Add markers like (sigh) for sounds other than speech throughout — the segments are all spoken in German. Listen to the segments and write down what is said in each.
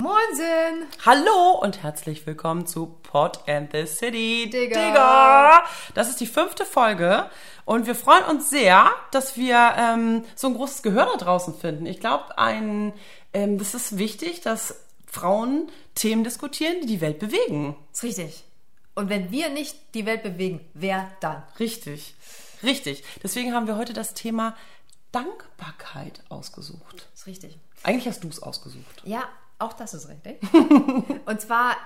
Moinsen! Hallo und herzlich willkommen zu Pot and the City. Digga. Digga. Das ist die fünfte Folge und wir freuen uns sehr, dass wir ähm, so ein großes Gehör da draußen finden. Ich glaube, ein, ähm, das ist wichtig, dass Frauen Themen diskutieren, die die Welt bewegen. Ist richtig. Und wenn wir nicht die Welt bewegen, wer dann? Richtig, richtig. Deswegen haben wir heute das Thema Dankbarkeit ausgesucht. Ist richtig. Eigentlich hast du es ausgesucht. Ja, auch das ist richtig. (laughs) Und zwar,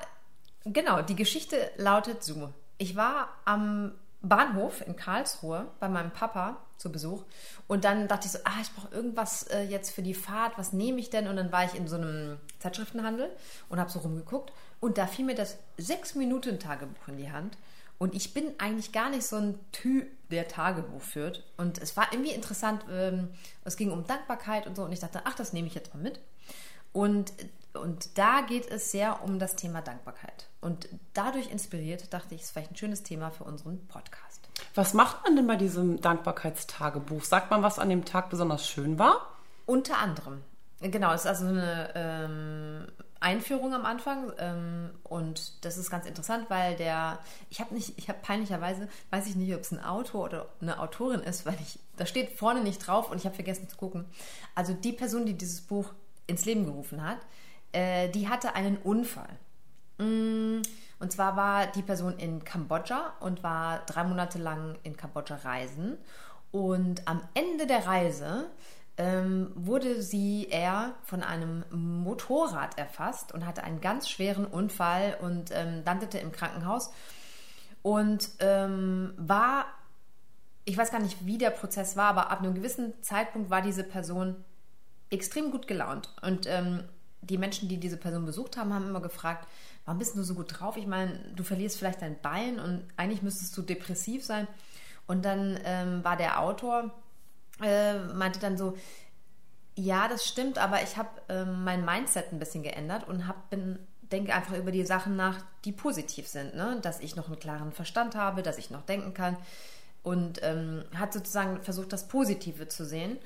genau, die Geschichte lautet so. Ich war am Bahnhof in Karlsruhe bei meinem Papa zu Besuch und dann dachte ich so, ah, ich brauche irgendwas äh, jetzt für die Fahrt, was nehme ich denn? Und dann war ich in so einem Zeitschriftenhandel und habe so rumgeguckt und da fiel mir das 6-Minuten-Tagebuch in die Hand und ich bin eigentlich gar nicht so ein Typ, der Tagebuch führt und es war irgendwie interessant, ähm, es ging um Dankbarkeit und so und ich dachte, ach, das nehme ich jetzt mal mit und und da geht es sehr um das Thema Dankbarkeit. Und dadurch inspiriert, dachte ich, es ist vielleicht ein schönes Thema für unseren Podcast. Was macht man denn bei diesem Dankbarkeitstagebuch? Sagt man, was an dem Tag besonders schön war? Unter anderem. Genau, es ist also eine ähm, Einführung am Anfang ähm, und das ist ganz interessant, weil der, ich habe nicht, ich habe peinlicherweise, weiß ich nicht, ob es ein Autor oder eine Autorin ist, weil ich, da steht vorne nicht drauf und ich habe vergessen zu gucken. Also die Person, die dieses Buch ins Leben gerufen hat, äh, die hatte einen Unfall. Mm, und zwar war die Person in Kambodscha und war drei Monate lang in Kambodscha reisen. Und am Ende der Reise ähm, wurde sie er von einem Motorrad erfasst und hatte einen ganz schweren Unfall und ähm, landete im Krankenhaus und ähm, war, ich weiß gar nicht, wie der Prozess war, aber ab einem gewissen Zeitpunkt war diese Person extrem gut gelaunt und ähm, die Menschen, die diese Person besucht haben, haben immer gefragt, warum bist du so gut drauf? Ich meine, du verlierst vielleicht dein Bein und eigentlich müsstest du depressiv sein. Und dann ähm, war der Autor, äh, meinte dann so, ja, das stimmt, aber ich habe ähm, mein Mindset ein bisschen geändert und hab, bin, denke einfach über die Sachen nach, die positiv sind. Ne? Dass ich noch einen klaren Verstand habe, dass ich noch denken kann. Und ähm, hat sozusagen versucht, das Positive zu sehen.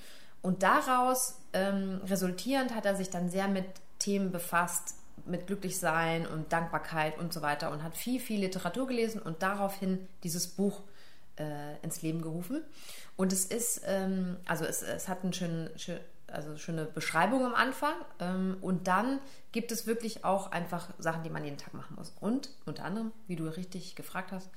Und daraus ähm, resultierend hat er sich dann sehr mit Themen befasst, mit Glücklichsein und Dankbarkeit und so weiter und hat viel, viel Literatur gelesen und daraufhin dieses Buch äh, ins Leben gerufen. Und es ist, ähm, also es, es hat eine schöne, schön, also schöne Beschreibung am Anfang ähm, und dann gibt es wirklich auch einfach Sachen, die man jeden Tag machen muss. Und unter anderem, wie du richtig gefragt hast,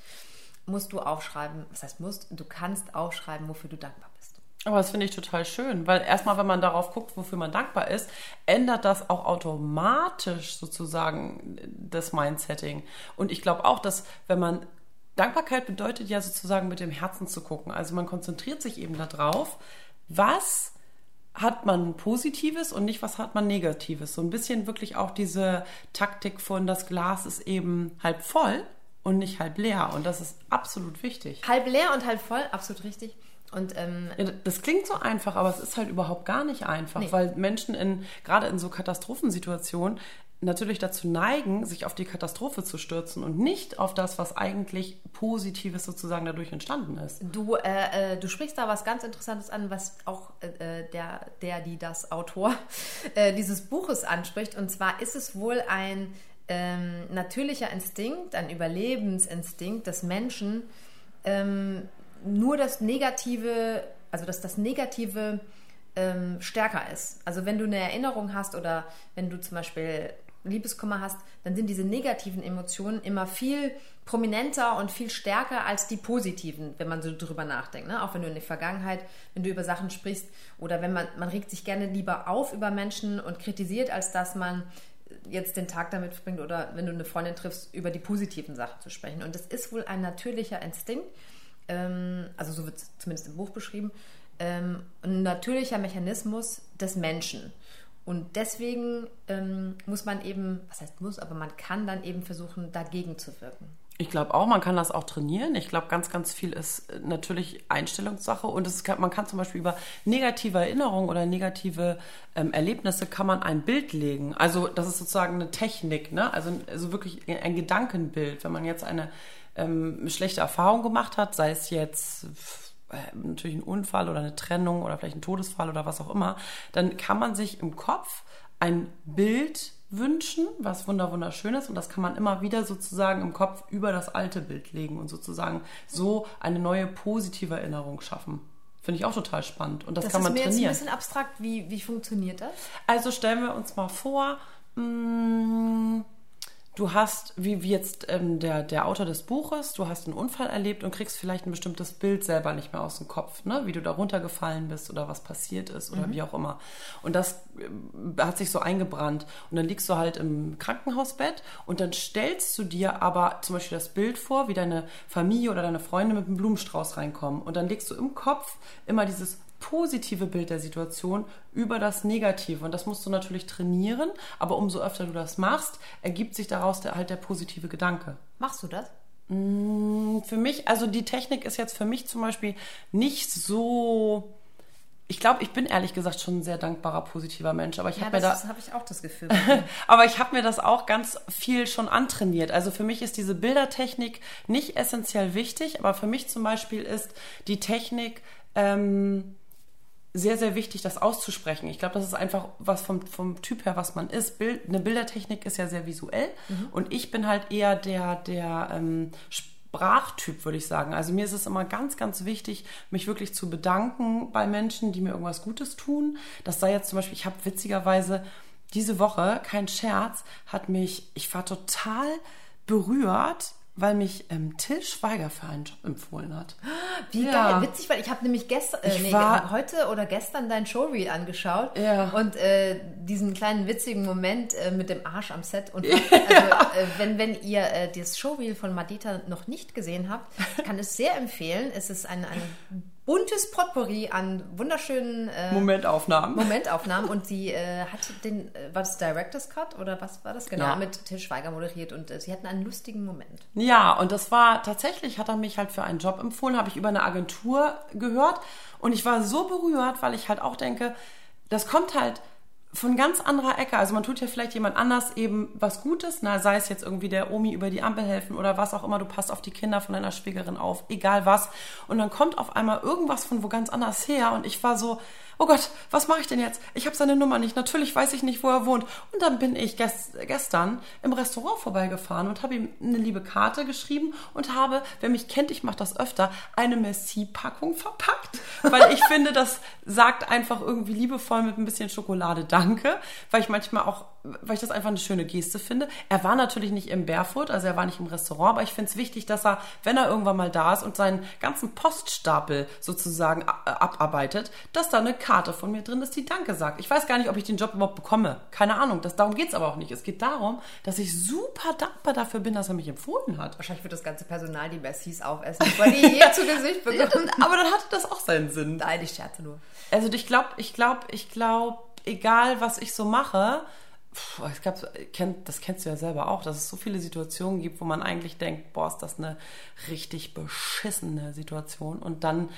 musst du aufschreiben, was heißt musst, du kannst aufschreiben, wofür du dankbar bist. Aber das finde ich total schön, weil erstmal, wenn man darauf guckt, wofür man dankbar ist, ändert das auch automatisch sozusagen das Mindsetting. Und ich glaube auch, dass wenn man Dankbarkeit bedeutet ja sozusagen mit dem Herzen zu gucken. Also man konzentriert sich eben darauf, was hat man Positives und nicht was hat man Negatives. So ein bisschen wirklich auch diese Taktik von das Glas ist eben halb voll und nicht halb leer. Und das ist absolut wichtig. Halb leer und halb voll, absolut richtig. Und, ähm, ja, das klingt so einfach, aber es ist halt überhaupt gar nicht einfach, nee. weil Menschen in gerade in so Katastrophensituationen natürlich dazu neigen, sich auf die Katastrophe zu stürzen und nicht auf das, was eigentlich Positives sozusagen dadurch entstanden ist. Du, äh, äh, du sprichst da was ganz Interessantes an, was auch äh, äh der, der, die das Autor (laughs) äh, dieses Buches anspricht. Und zwar ist es wohl ein ähm, natürlicher Instinkt, ein Überlebensinstinkt des Menschen, ähm, nur das Negative, also dass das Negative ähm, stärker ist. Also wenn du eine Erinnerung hast oder wenn du zum Beispiel Liebeskummer hast, dann sind diese negativen Emotionen immer viel prominenter und viel stärker als die positiven, wenn man so drüber nachdenkt. Ne? Auch wenn du in der Vergangenheit, wenn du über Sachen sprichst oder wenn man, man regt sich gerne lieber auf über Menschen und kritisiert, als dass man jetzt den Tag damit verbringt oder wenn du eine Freundin triffst, über die positiven Sachen zu sprechen. Und das ist wohl ein natürlicher Instinkt, ähm, also so wird es zumindest im Buch beschrieben, ähm, ein natürlicher Mechanismus des Menschen. Und deswegen ähm, muss man eben, was heißt muss, aber man kann dann eben versuchen, dagegen zu wirken. Ich glaube auch, man kann das auch trainieren. Ich glaube, ganz, ganz viel ist natürlich Einstellungssache und es kann, man kann zum Beispiel über negative Erinnerungen oder negative ähm, Erlebnisse kann man ein Bild legen. Also das ist sozusagen eine Technik, ne? Also, also wirklich ein Gedankenbild. Wenn man jetzt eine ähm, schlechte Erfahrungen gemacht hat, sei es jetzt äh, natürlich ein Unfall oder eine Trennung oder vielleicht ein Todesfall oder was auch immer, dann kann man sich im Kopf ein Bild wünschen, was wunderschön ist und das kann man immer wieder sozusagen im Kopf über das alte Bild legen und sozusagen so eine neue positive Erinnerung schaffen. Finde ich auch total spannend und das, das kann man trainieren. Das ist mir jetzt ein bisschen abstrakt. Wie, wie funktioniert das? Also stellen wir uns mal vor, mh, mm, du hast, wie, wie jetzt ähm, der, der Autor des Buches, du hast einen Unfall erlebt und kriegst vielleicht ein bestimmtes Bild selber nicht mehr aus dem Kopf, ne? wie du da runtergefallen bist oder was passiert ist oder mhm. wie auch immer. Und das äh, hat sich so eingebrannt. Und dann liegst du halt im Krankenhausbett und dann stellst du dir aber zum Beispiel das Bild vor, wie deine Familie oder deine Freunde mit einem Blumenstrauß reinkommen. Und dann legst du im Kopf immer dieses positive Bild der Situation über das Negative. Und das musst du natürlich trainieren, aber umso öfter du das machst, ergibt sich daraus der, halt der positive Gedanke. Machst du das? Mm, für mich, also die Technik ist jetzt für mich zum Beispiel nicht so. Ich glaube, ich bin ehrlich gesagt schon ein sehr dankbarer, positiver Mensch. Aber ich ja, habe mir da. habe ich auch das Gefühl. (laughs) aber ich habe mir das auch ganz viel schon antrainiert. Also für mich ist diese Bildertechnik nicht essentiell wichtig, aber für mich zum Beispiel ist die Technik. Ähm, sehr, sehr wichtig, das auszusprechen. Ich glaube, das ist einfach was vom, vom Typ her, was man ist. Bild, eine Bildertechnik ist ja sehr visuell mhm. und ich bin halt eher der, der ähm, Sprachtyp, würde ich sagen. Also mir ist es immer ganz, ganz wichtig, mich wirklich zu bedanken bei Menschen, die mir irgendwas Gutes tun. Das sei jetzt zum Beispiel, ich habe witzigerweise diese Woche, kein Scherz, hat mich, ich war total berührt, weil mich ähm, Till Schweiger für einen Job empfohlen hat. Wie ja. geil, witzig, weil ich habe nämlich gestern, äh, nee, war, heute oder gestern dein Showreel angeschaut ja. und äh, diesen kleinen witzigen Moment äh, mit dem Arsch am Set. Und (laughs) ja. also, wenn, wenn ihr äh, das Showreel von Madita noch nicht gesehen habt, kann es sehr empfehlen. Es ist ein, ein buntes Potpourri an wunderschönen äh, Momentaufnahmen. Momentaufnahmen und sie äh, hat den, äh, war das Director's Cut oder was war das genau, ja. mit Till Schweiger moderiert und äh, sie hatten einen lustigen Moment. Ja, und das war tatsächlich, hat er mich halt für einen Job empfohlen, habe ich über eine Agentur gehört und ich war so berührt, weil ich halt auch denke, das kommt halt von ganz anderer Ecke. Also man tut ja vielleicht jemand anders eben was Gutes, na, sei es jetzt irgendwie der Omi über die Ampel helfen oder was auch immer, du passt auf die Kinder von deiner Schwägerin auf, egal was. Und dann kommt auf einmal irgendwas von wo ganz anders her und ich war so, oh Gott, was mache ich denn jetzt? Ich habe seine Nummer nicht. Natürlich weiß ich nicht, wo er wohnt. Und dann bin ich gest gestern im Restaurant vorbeigefahren und habe ihm eine liebe Karte geschrieben und habe, wer mich kennt, ich mache das öfter, eine Messi-Packung verpackt. Weil ich (laughs) finde, das sagt einfach irgendwie liebevoll mit ein bisschen Schokolade Danke, weil ich manchmal auch weil ich das einfach eine schöne Geste finde. Er war natürlich nicht im Barefoot, also er war nicht im Restaurant, aber ich finde es wichtig, dass er, wenn er irgendwann mal da ist und seinen ganzen Poststapel sozusagen äh, abarbeitet, dass da eine Karte von mir drin ist, die Danke sagt. Ich weiß gar nicht, ob ich den Job überhaupt bekomme. Keine Ahnung. Das, darum geht es aber auch nicht. Es geht darum, dass ich super dankbar dafür bin, dass er mich empfohlen hat. Wahrscheinlich wird das ganze Personal die Messis aufessen, weil die hier zu Gesicht (laughs) bekommen. aber dann hatte das auch seinen Sinn. Nein, ich scherze nur. Also ich glaube, ich glaube, ich glaube, egal was ich so mache, ich glaube, das kennst du ja selber auch, dass es so viele Situationen gibt, wo man eigentlich denkt, boah, ist das eine richtig beschissene Situation. Und dann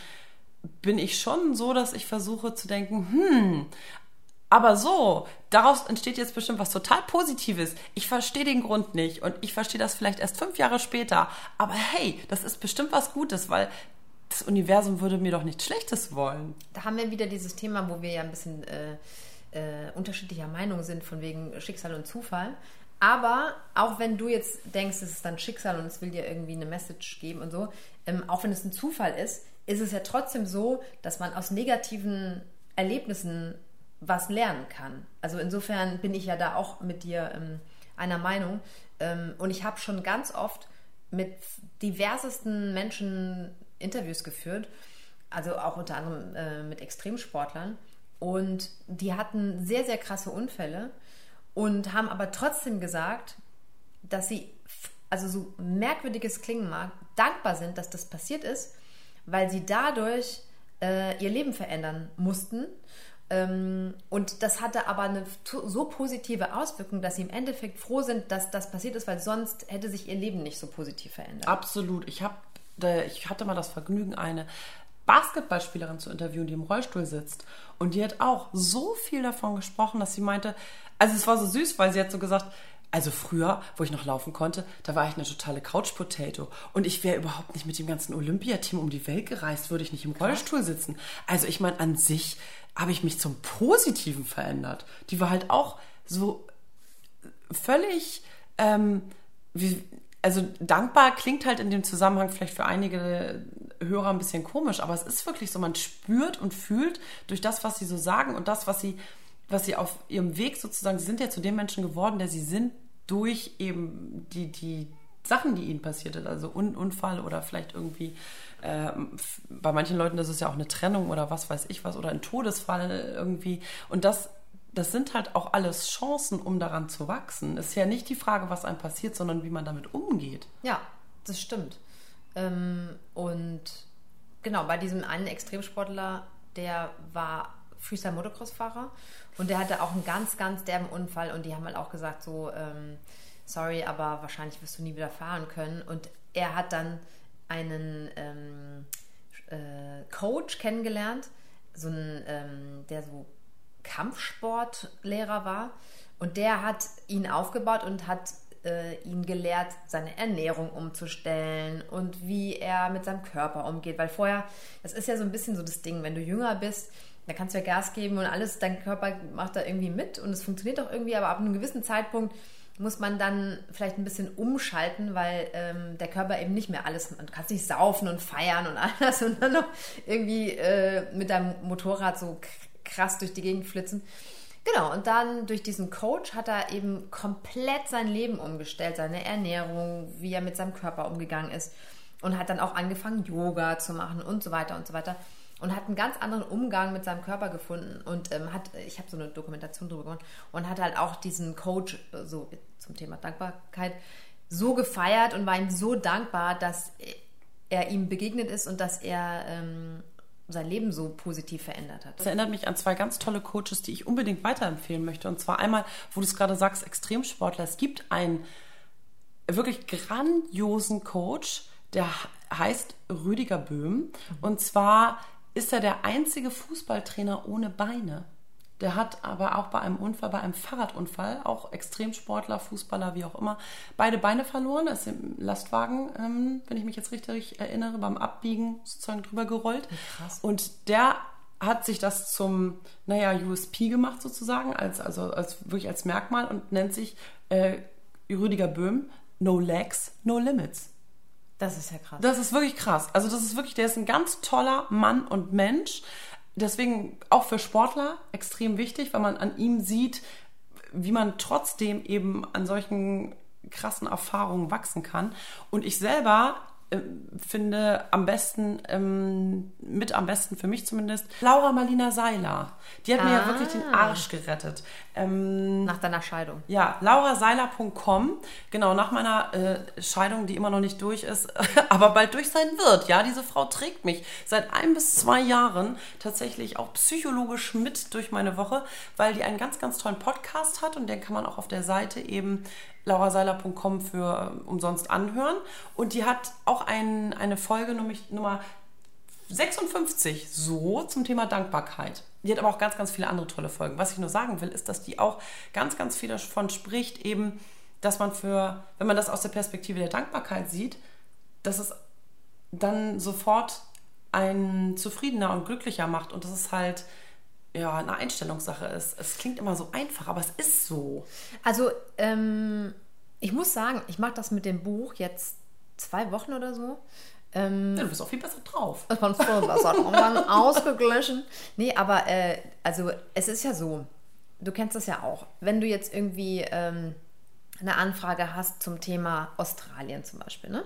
bin ich schon so, dass ich versuche zu denken, hm, aber so, daraus entsteht jetzt bestimmt was total Positives. Ich verstehe den Grund nicht und ich verstehe das vielleicht erst fünf Jahre später. Aber hey, das ist bestimmt was Gutes, weil das Universum würde mir doch nichts Schlechtes wollen. Da haben wir wieder dieses Thema, wo wir ja ein bisschen äh, äh, unterschiedlicher Meinung sind von wegen Schicksal und Zufall. Aber auch wenn du jetzt denkst, es ist dann Schicksal und es will dir irgendwie eine Message geben und so, ähm, auch wenn es ein Zufall ist, ist es ja trotzdem so, dass man aus negativen Erlebnissen was lernen kann. Also insofern bin ich ja da auch mit dir ähm, einer Meinung. Ähm, und ich habe schon ganz oft mit diversesten Menschen Interviews geführt, also auch unter anderem äh, mit Extremsportlern. Und die hatten sehr, sehr krasse Unfälle und haben aber trotzdem gesagt, dass sie, also so merkwürdig es klingen mag, dankbar sind, dass das passiert ist, weil sie dadurch äh, ihr Leben verändern mussten. Ähm, und das hatte aber eine so positive Auswirkung, dass sie im Endeffekt froh sind, dass das passiert ist, weil sonst hätte sich ihr Leben nicht so positiv verändert. Absolut. Ich habe ich hatte mal das Vergnügen, eine Basketballspielerin zu interviewen, die im Rollstuhl sitzt. Und die hat auch so viel davon gesprochen, dass sie meinte, also es war so süß, weil sie hat so gesagt, also früher, wo ich noch laufen konnte, da war ich eine totale Couch-Potato. Und ich wäre überhaupt nicht mit dem ganzen Olympiateam um die Welt gereist, würde ich nicht im Rollstuhl sitzen. Also ich meine, an sich habe ich mich zum Positiven verändert. Die war halt auch so völlig, ähm, wie, also dankbar klingt halt in dem Zusammenhang vielleicht für einige Hörer ein bisschen komisch, aber es ist wirklich so, man spürt und fühlt durch das, was sie so sagen und das, was sie, was sie auf ihrem Weg sozusagen, sie sind ja zu dem Menschen geworden, der sie sind, durch eben die, die Sachen, die ihnen passiert sind, also Un Unfall oder vielleicht irgendwie, äh, bei manchen Leuten ist es ja auch eine Trennung oder was weiß ich was oder ein Todesfall irgendwie. Und das, das sind halt auch alles Chancen, um daran zu wachsen. Es ist ja nicht die Frage, was einem passiert, sondern wie man damit umgeht. Ja, das stimmt. Ähm, und genau, bei diesem einen Extremsportler, der war Freestyle-Motocross-Fahrer und der hatte auch einen ganz, ganz derben Unfall und die haben halt auch gesagt, so, ähm, sorry, aber wahrscheinlich wirst du nie wieder fahren können. Und er hat dann einen ähm, äh, Coach kennengelernt, so einen, ähm, der so Kampfsportlehrer war. Und der hat ihn aufgebaut und hat äh, ihn gelehrt, seine Ernährung umzustellen und wie er mit seinem Körper umgeht. Weil vorher, das ist ja so ein bisschen so das Ding, wenn du jünger bist, da kannst du ja Gas geben und alles, dein Körper macht da irgendwie mit und es funktioniert auch irgendwie, aber ab einem gewissen Zeitpunkt muss man dann vielleicht ein bisschen umschalten, weil ähm, der Körper eben nicht mehr alles, man kann nicht saufen und feiern und (laughs) alles und dann noch irgendwie äh, mit deinem Motorrad so krass durch die Gegend flitzen. Genau, und dann durch diesen Coach hat er eben komplett sein Leben umgestellt, seine Ernährung, wie er mit seinem Körper umgegangen ist und hat dann auch angefangen, Yoga zu machen und so weiter und so weiter und hat einen ganz anderen Umgang mit seinem Körper gefunden und ähm, hat, ich habe so eine Dokumentation drüber gemacht und hat halt auch diesen Coach äh, so zum Thema Dankbarkeit so gefeiert und war ihm so dankbar, dass er ihm begegnet ist und dass er ähm, sein Leben so positiv verändert hat. Das erinnert mich an zwei ganz tolle Coaches, die ich unbedingt weiterempfehlen möchte. Und zwar einmal, wo du es gerade sagst, Extremsportler. Es gibt einen wirklich grandiosen Coach, der heißt Rüdiger Böhm. Mhm. Und zwar ist er der einzige Fußballtrainer ohne Beine. Der hat aber auch bei einem Unfall, bei einem Fahrradunfall, auch Extremsportler, Fußballer, wie auch immer, beide Beine verloren. Er ist im Lastwagen, ähm, wenn ich mich jetzt richtig erinnere, beim Abbiegen sozusagen drüber gerollt. Krass. Und der hat sich das zum, naja, USP gemacht sozusagen, als, also als, wirklich als Merkmal und nennt sich äh, Rüdiger Böhm No Legs, No Limits. Das ist ja krass. Das ist wirklich krass. Also das ist wirklich, der ist ein ganz toller Mann und Mensch. Deswegen auch für Sportler extrem wichtig, weil man an ihm sieht, wie man trotzdem eben an solchen krassen Erfahrungen wachsen kann. Und ich selber äh, finde am besten, ähm, mit am besten für mich zumindest, Laura Marlina Seiler. Die hat ah. mir ja wirklich den ah. Arsch gerettet. Ähm, nach deiner Scheidung. Ja, lauraseiler.com. Genau, nach meiner äh, Scheidung, die immer noch nicht durch ist, (laughs) aber bald durch sein wird. Ja, diese Frau trägt mich seit ein bis zwei Jahren tatsächlich auch psychologisch mit durch meine Woche, weil die einen ganz, ganz tollen Podcast hat und den kann man auch auf der Seite eben lauraseiler.com für äh, umsonst anhören. Und die hat auch ein, eine Folge Nummer 56 so zum Thema Dankbarkeit. Die hat aber auch ganz, ganz viele andere tolle Folgen. Was ich nur sagen will, ist, dass die auch ganz, ganz viel davon spricht, eben, dass man für, wenn man das aus der Perspektive der Dankbarkeit sieht, dass es dann sofort einen zufriedener und glücklicher macht. Und das ist halt ja, eine Einstellungssache ist. Es klingt immer so einfach, aber es ist so. Also, ähm, ich muss sagen, ich mache das mit dem Buch jetzt zwei Wochen oder so. Ähm, ja, du bist auch viel besser drauf. Ich bin voll besser drauf. ausgeglichen. Nee, aber äh, also es ist ja so, du kennst das ja auch. Wenn du jetzt irgendwie ähm, eine Anfrage hast zum Thema Australien zum Beispiel, ne?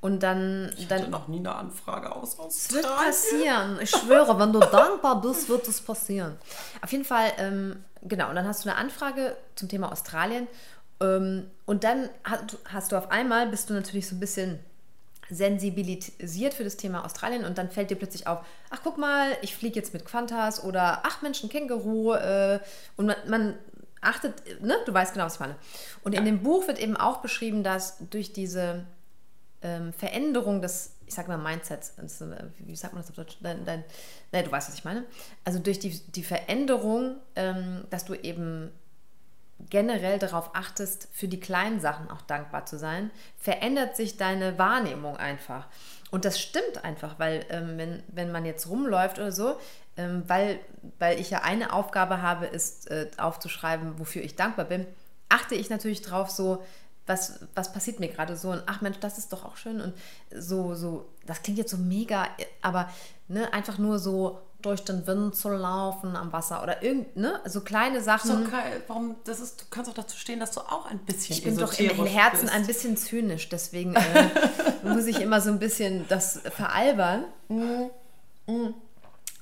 Und dann. Ich hatte dann, noch nie eine Anfrage aus Australien. Es wird passieren. Ich schwöre, wenn du dankbar bist, wird es passieren. Auf jeden Fall, ähm, genau. Und dann hast du eine Anfrage zum Thema Australien. Ähm, und dann hast, hast, du auf einmal, bist du natürlich so ein bisschen sensibilisiert für das Thema Australien und dann fällt dir plötzlich auf, ach guck mal, ich fliege jetzt mit Quantas oder ach Mensch, ein Känguru äh, und man, man achtet, ne, du weißt genau, was ich meine. Und ja. in dem Buch wird eben auch beschrieben, dass durch diese ähm, Veränderung des, ich sag mal, Mindsets, wie sagt man das auf Deutsch? Dein, dein, nein, du weißt, was ich meine. Also durch die, die Veränderung, ähm, dass du eben generell darauf achtest, für die kleinen Sachen auch dankbar zu sein, verändert sich deine Wahrnehmung einfach. Und das stimmt einfach, weil ähm, wenn, wenn man jetzt rumläuft oder so, weil, weil ich ja eine Aufgabe habe, ist äh, aufzuschreiben, wofür ich dankbar bin, achte ich natürlich drauf, so, was, was passiert mir gerade so und ach Mensch, das ist doch auch schön und so, so, das klingt jetzt so mega, aber ne, einfach nur so durch den Wind zu laufen am Wasser oder irgend, ne, so kleine Sachen. So. Warum, das ist, du kannst auch dazu stehen, dass du auch ein bisschen Ich bin doch im Herzen bist. ein bisschen zynisch, deswegen äh, (laughs) muss ich immer so ein bisschen das veralbern. Mm, mm.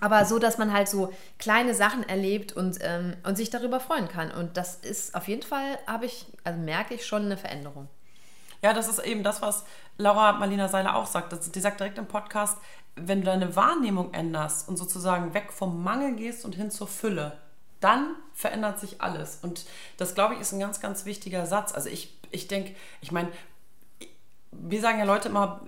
Aber so, dass man halt so kleine Sachen erlebt und, ähm, und sich darüber freuen kann. Und das ist auf jeden Fall, habe ich, also merke ich schon eine Veränderung. Ja, das ist eben das, was Laura Marlina Seiler auch sagt. die sagt direkt im Podcast, wenn du deine Wahrnehmung änderst und sozusagen weg vom Mangel gehst und hin zur Fülle, dann verändert sich alles. Und das, glaube ich, ist ein ganz, ganz wichtiger Satz. Also ich, ich denke, ich meine, wir sagen ja Leute immer,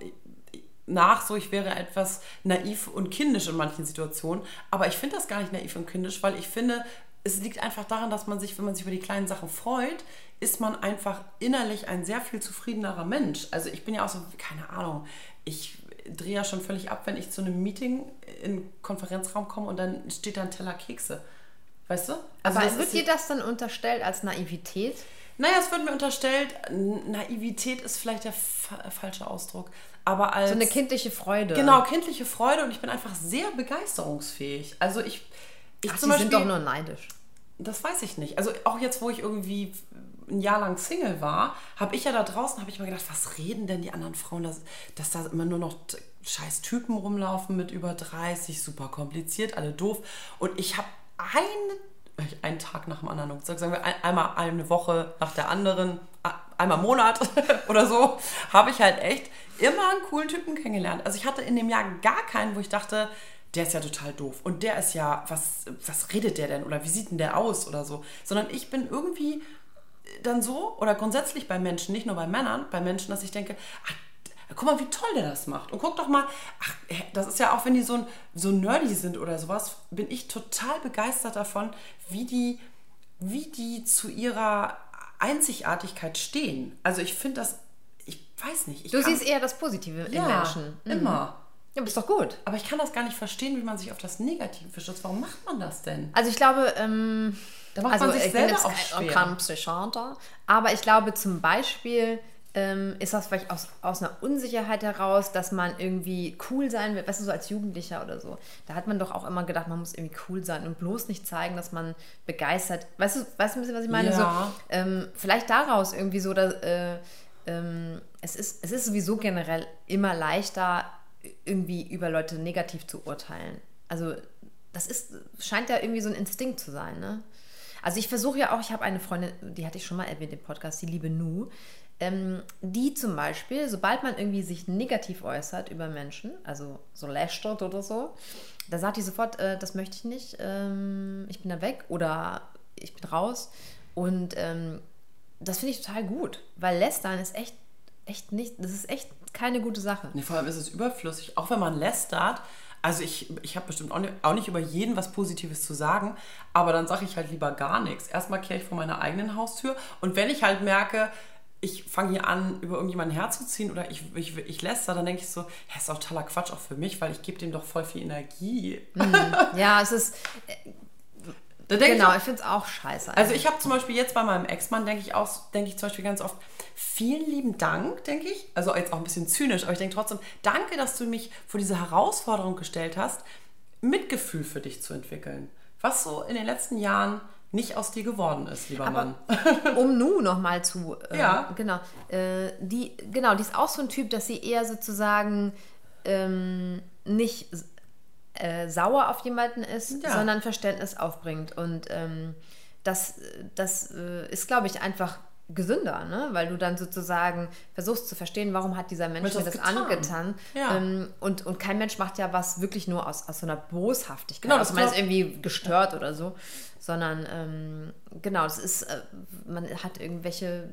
nach, so ich wäre etwas naiv und kindisch in manchen Situationen. Aber ich finde das gar nicht naiv und kindisch, weil ich finde, es liegt einfach daran, dass man sich, wenn man sich über die kleinen Sachen freut, ist man einfach innerlich ein sehr viel zufriedenerer Mensch. Also ich bin ja auch so, keine Ahnung, ich drehe ja schon völlig ab, wenn ich zu einem Meeting in einen Konferenzraum komme und dann steht da ein Teller Kekse. Weißt du? Also Aber wird dir das dann unterstellt als Naivität? Naja, es wird mir unterstellt, Naivität ist vielleicht der fa falsche Ausdruck. Aber als. So eine kindliche Freude. Genau, kindliche Freude und ich bin einfach sehr begeisterungsfähig. Also ich. ich Ach, zum Sie Beispiel, sind doch nur neidisch. Das weiß ich nicht. Also auch jetzt, wo ich irgendwie ein Jahr lang Single war, habe ich ja da draußen, habe ich mir gedacht, was reden denn die anderen Frauen, dass, dass da immer nur noch scheiß Typen rumlaufen mit über 30, super kompliziert, alle doof. Und ich habe einen, einen Tag nach dem anderen, sagen wir einmal eine Woche nach der anderen, einmal im Monat (laughs) oder so, habe ich halt echt immer einen coolen Typen kennengelernt. Also ich hatte in dem Jahr gar keinen, wo ich dachte, der ist ja total doof und der ist ja, was, was redet der denn oder wie sieht denn der aus oder so, sondern ich bin irgendwie dann so oder grundsätzlich bei Menschen, nicht nur bei Männern, bei Menschen, dass ich denke, ach, guck mal, wie toll der das macht. Und guck doch mal, ach, das ist ja auch, wenn die so, so nerdy sind oder sowas, bin ich total begeistert davon, wie die, wie die zu ihrer Einzigartigkeit stehen. Also ich finde das, ich weiß nicht. Ich du siehst eher das Positive ja, in Menschen. Mhm. Immer. Ja, aber ist doch gut. Aber ich kann das gar nicht verstehen, wie man sich auf das Negative stürzt. Warum macht man das denn? Also ich glaube, ähm, da macht also man sich ich selber auch schwer. aber ich glaube zum Beispiel ähm, ist das vielleicht aus, aus einer Unsicherheit heraus, dass man irgendwie cool sein will, weißt du, so als Jugendlicher oder so. Da hat man doch auch immer gedacht, man muss irgendwie cool sein und bloß nicht zeigen, dass man begeistert. Weißt du, weißt du ein bisschen, was ich meine? Ja. So, ähm, vielleicht daraus irgendwie so, dass, äh, ähm, es, ist, es ist sowieso generell immer leichter, irgendwie über Leute negativ zu urteilen. Also das ist, scheint ja irgendwie so ein Instinkt zu sein, ne? Also ich versuche ja auch, ich habe eine Freundin, die hatte ich schon mal erwähnt im Podcast, die liebe Nu, die zum Beispiel, sobald man irgendwie sich negativ äußert über Menschen, also so lästert oder so, da sagt die sofort, äh, das möchte ich nicht, ähm, ich bin da weg oder ich bin raus. Und ähm, das finde ich total gut, weil Lästern ist echt, echt nicht, das ist echt keine gute Sache. Nee, vor allem ist es überflüssig. Auch wenn man lästert, also ich, ich habe bestimmt auch nicht, auch nicht, über jeden was Positives zu sagen, aber dann sage ich halt lieber gar nichts. Erstmal kehre ich vor meiner eigenen Haustür und wenn ich halt merke, ich fange hier an, über irgendjemanden herzuziehen oder ich, ich, ich lässt da, dann denke ich so, ja, ist auch totaler Quatsch auch für mich, weil ich gebe dem doch voll viel Energie. Mhm. (laughs) Ja, es ist, genau, ich, ich finde es auch scheiße. Also ich habe zum Beispiel jetzt bei meinem Ex-Mann, denke ich auch, denke ich zum Beispiel ganz oft, vielen lieben Dank, denke ich. Also jetzt auch ein bisschen zynisch, aber ich denke trotzdem, danke, dass du mich vor diese Herausforderung gestellt hast, Mitgefühl für dich zu entwickeln. Was so in den letzten Jahren nicht aus dir geworden ist, lieber aber Mann. (laughs) um Nu nochmal zu. Äh, ja. Genau. Äh, die, genau, die ist auch so ein Typ, dass sie eher sozusagen ähm, nicht äh, sauer auf jemanden ist, ja. sondern Verständnis aufbringt. Und ähm, das, das äh, ist, glaube ich, einfach gesünder, ne? weil du dann sozusagen versuchst zu verstehen, warum hat dieser Mensch mir das getan? angetan. Ja. Ähm, und, und kein Mensch macht ja was wirklich nur aus, aus so einer Boshaftigkeit. Genau, also man ist irgendwie gestört oder so, sondern ähm, genau, es ist, äh, man hat irgendwelche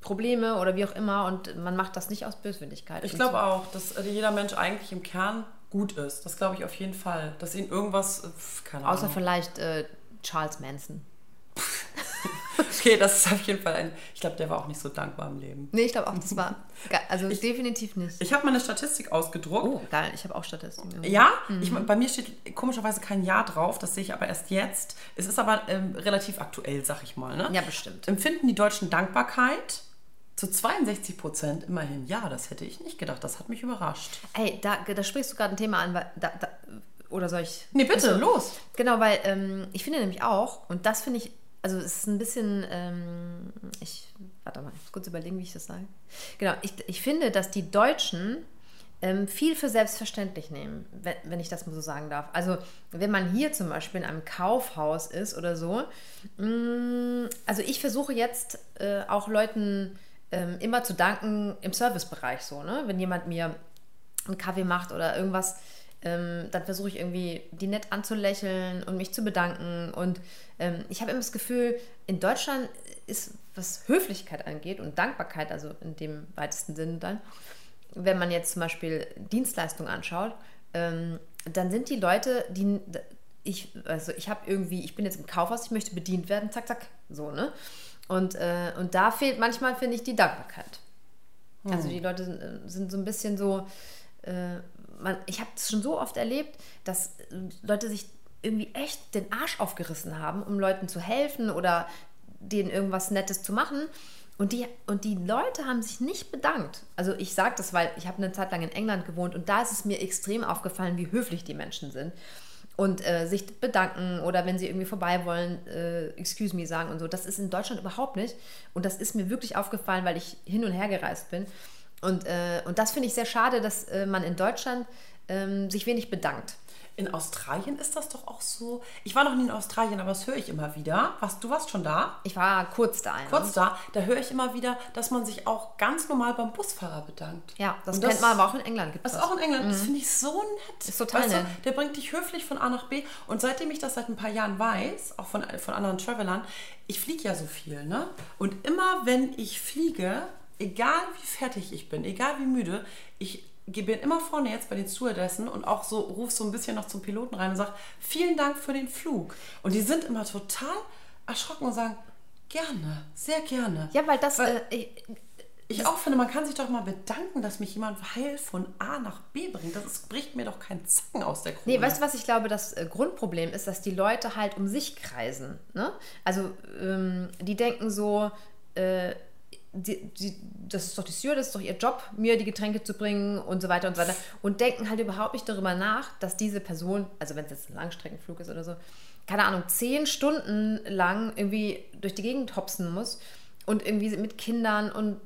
Probleme oder wie auch immer und man macht das nicht aus Böswilligkeit. Ich glaube so. auch, dass äh, jeder Mensch eigentlich im Kern gut ist. Das glaube ich auf jeden Fall. Dass ihn irgendwas, äh, keine Ahnung. Außer vielleicht äh, Charles Manson. (laughs) (laughs) Okay, das ist auf jeden Fall ein. Ich glaube, der war auch nicht so dankbar im Leben. Nee, ich glaube auch, das war. (laughs) Also definitiv nicht. Ich habe mal eine Statistik ausgedruckt. Oh, geil, ich habe auch Statistiken. Ja, ich, bei mir steht komischerweise kein Jahr drauf, das sehe ich aber erst jetzt. Es ist aber ähm, relativ aktuell, sag ich mal. Ne? Ja, bestimmt. Empfinden die Deutschen Dankbarkeit? Zu 62 Prozent immerhin. Ja, das hätte ich nicht gedacht. Das hat mich überrascht. Ey, da, da sprichst du gerade ein Thema an, weil. Da, da, oder soll ich. Nee, bitte, Achso. los. Genau, weil ähm, ich finde nämlich auch, und das finde ich, also es ist ein bisschen, ähm, ich, warte mal, ich muss kurz überlegen, wie ich das sage. Genau, ich, ich finde, dass die Deutschen ähm, viel für selbstverständlich nehmen, wenn, wenn ich das mal so sagen darf. Also wenn man hier zum Beispiel in einem Kaufhaus ist oder so, mh, also ich versuche jetzt äh, auch Leuten ähm, immer zu danken im Servicebereich so, ne? Wenn jemand mir einen Kaffee macht oder irgendwas, ähm, dann versuche ich irgendwie die nett anzulächeln und mich zu bedanken. Und ähm, ich habe immer das Gefühl, in Deutschland ist, was Höflichkeit angeht und Dankbarkeit, also in dem weitesten Sinne dann, wenn man jetzt zum Beispiel Dienstleistungen anschaut, ähm, dann sind die Leute, die ich, also ich habe irgendwie, ich bin jetzt im Kaufhaus, ich möchte bedient werden, zack, zack, so, ne? Und, äh, und da fehlt manchmal, finde ich, die Dankbarkeit. Also die Leute sind, äh, sind so ein bisschen so, äh, man, ich habe es schon so oft erlebt, dass Leute sich irgendwie echt den Arsch aufgerissen haben, um Leuten zu helfen oder denen irgendwas Nettes zu machen. Und die, und die Leute haben sich nicht bedankt. Also ich sage das, weil ich habe eine Zeit lang in England gewohnt und da ist es mir extrem aufgefallen, wie höflich die Menschen sind. Und äh, sich bedanken oder wenn sie irgendwie vorbei wollen, äh, excuse me sagen und so. Das ist in Deutschland überhaupt nicht. Und das ist mir wirklich aufgefallen, weil ich hin und her gereist bin. Und, äh, und das finde ich sehr schade, dass äh, man in Deutschland ähm, sich wenig bedankt. In Australien ist das doch auch so. Ich war noch nie in Australien, aber das höre ich immer wieder. Was, du warst schon da? Ich war kurz da. ja. Kurz da, da höre ich immer wieder, dass man sich auch ganz normal beim Busfahrer bedankt. Ja, das Und kennt man aber auch in England. Gibt Das ist auch in England. Das finde ich so nett. Ist total weißt nett. Du, der bringt dich höflich von A nach B. Und seitdem ich das seit ein paar Jahren weiß, auch von, von anderen Travelern, ich fliege ja so viel, ne? Und immer wenn ich fliege, egal wie fertig ich bin, egal wie müde, ich bin immer vorne jetzt bei den Stewardessen und auch so ruf so ein bisschen noch zum Piloten rein und sage, vielen Dank für den Flug. Und die sind immer total erschrocken und sagen, gerne, sehr gerne. Ja, weil das. Weil- äh, ich, Ich auch finde, man kann sich doch mal bedanken, dass mich jemand heil von A nach B bringt. Das ist, bricht mir doch keinen Zacken aus der Krone. Nee, weißt du, was ich glaube, das äh, Grundproblem ist, dass die Leute halt um sich kreisen. Ne? Also, ähm, die denken so, äh, die, die, das ist doch die Steward, das ist doch ihr Job, mir die Getränke zu bringen und so weiter und so weiter. Und denken halt überhaupt nicht darüber nach, dass diese Person, also wenn es jetzt ein Langstreckenflug ist oder so, keine Ahnung, zehn Stunden lang irgendwie durch die Gegend hopsen muss und irgendwie mit Kindern und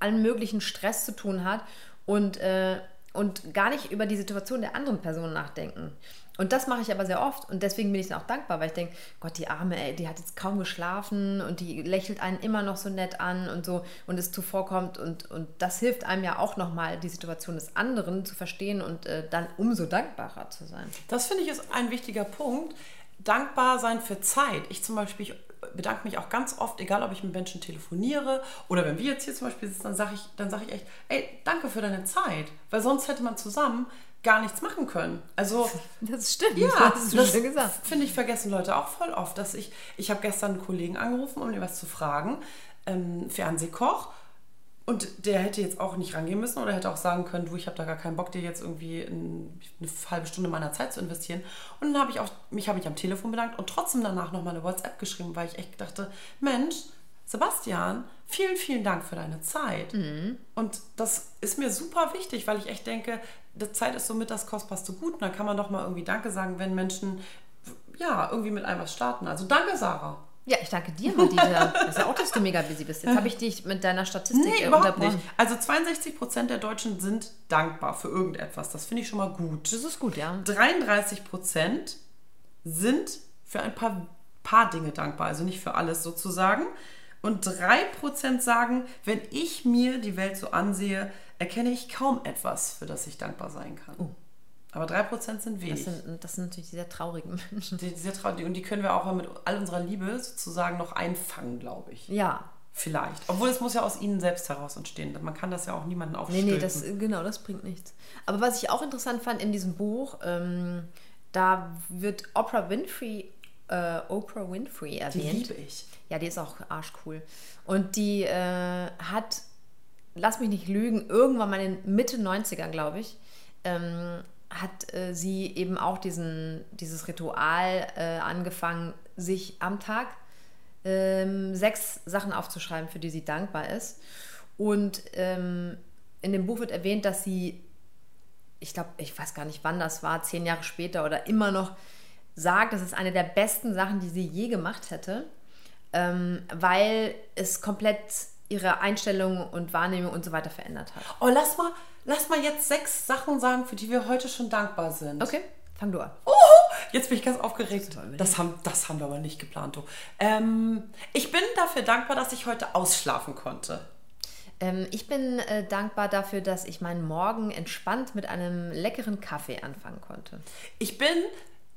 allen möglichen Stress zu tun hat und, äh, und gar nicht über die Situation der anderen Person nachdenken. Und das mache ich aber sehr oft und deswegen bin ich dann auch dankbar, weil ich denke, Gott, die Arme, ey, die hat jetzt kaum geschlafen und die lächelt einen immer noch so nett an und so und es zuvorkommt und, und das hilft einem ja auch nochmal, die Situation des anderen zu verstehen und äh, dann umso dankbarer zu sein. Das finde ich ist ein wichtiger Punkt. Dankbar sein für Zeit. Ich zum Beispiel ich bedanke mich auch ganz oft, egal ob ich mit Menschen telefoniere oder wenn wir jetzt hier zum Beispiel sitzen, dann sage ich, dann sage ich echt, ey, danke für deine Zeit. Weil sonst hätte man zusammen gar nichts machen können. Also (laughs) Das stimmt, Ja, das hast du das schön gesagt. finde ich vergessen Leute auch voll oft, dass ich, ich habe gestern einen Kollegen angerufen, um ihm was zu fragen, ähm, Fernsehkoch. Und der hätte jetzt auch nicht rangehen müssen oder hätte auch sagen können, du, ich habe da gar keinen Bock, dir jetzt irgendwie in, eine halbe Stunde meiner Zeit zu investieren. Und dann habe ich auch, mich habe ich am Telefon bedankt und trotzdem danach nochmal eine WhatsApp geschrieben, weil ich echt dachte, Mensch, Sebastian, vielen, vielen Dank für deine Zeit. Und das ist mir super wichtig, weil ich echt denke, die Zeit ist somit das kostbarste Gut. Und dann kann man doch mal irgendwie Danke sagen, wenn Menschen ja irgendwie mit einem was starten. Also danke, Sarah. Ja, ich danke dir, Madita. (laughs) Das ist ja auch, dass du mega busy bist. Jetzt habe ich dich mit deiner Statistik Nee, überhaupt unterbrochen. nicht. Also 62 Prozent der Deutschen sind dankbar für irgendetwas. Das finde ich schon mal gut. Das ist gut, ja. 33 Prozent sind für ein paar, paar Dinge dankbar, also nicht für alles sozusagen. Und 3 Prozent sagen, wenn ich mir die Welt so ansehe, erkenne ich kaum etwas, für das ich dankbar sein kann. Aber 3 Prozent sind Das wenig. sind, das sind natürlich die sehr traurigen (laughs) Menschen. Die, diese Trau- die- und die können wir auch mit all unserer Liebe sozusagen noch einfangen, glaube ich. Ja. Vielleicht. Obwohl es muss ja aus ihnen selbst heraus entstehen. Man kann das ja auch niemanden Nee, aufstülpen. nee, das, genau, das bringt nichts. Aber was ich auch interessant fand in diesem Buch, ähm, da wird Oprah Winfrey äh, Oprah Winfrey Die erwähnt. liebe ich. Ja, die ist auch arschcool. Und die äh, hat, lass mich nicht lügen, irgendwann mal in den Mitte 90ern, glaube ich, ähm, hat äh, sie eben auch diesen, dieses Ritual äh, angefangen, sich am Tag ähm, sechs Sachen aufzuschreiben, für die sie dankbar ist. Und ähm, in dem Buch wird erwähnt, dass sie, ich glaube, ich weiß gar nicht, wann das war, zehn Jahre später oder immer noch sagt, das ist eine der besten Sachen, die sie je gemacht hätte, ähm, weil es komplett ihre Einstellung und Wahrnehmung und so weiter verändert hat. Oh, lass mal, lass mal jetzt sechs Sachen sagen, für die wir heute schon dankbar sind. Okay, fang du an. Oh, jetzt bin ich ganz aufgeregt. Das haben, das haben wir aber nicht geplant. Du. Ähm, ich bin dafür dankbar, dass ich heute ausschlafen konnte. Ähm, ich bin äh, dankbar dafür, dass ich meinen Morgen entspannt mit einem leckeren Kaffee anfangen konnte. Ich bin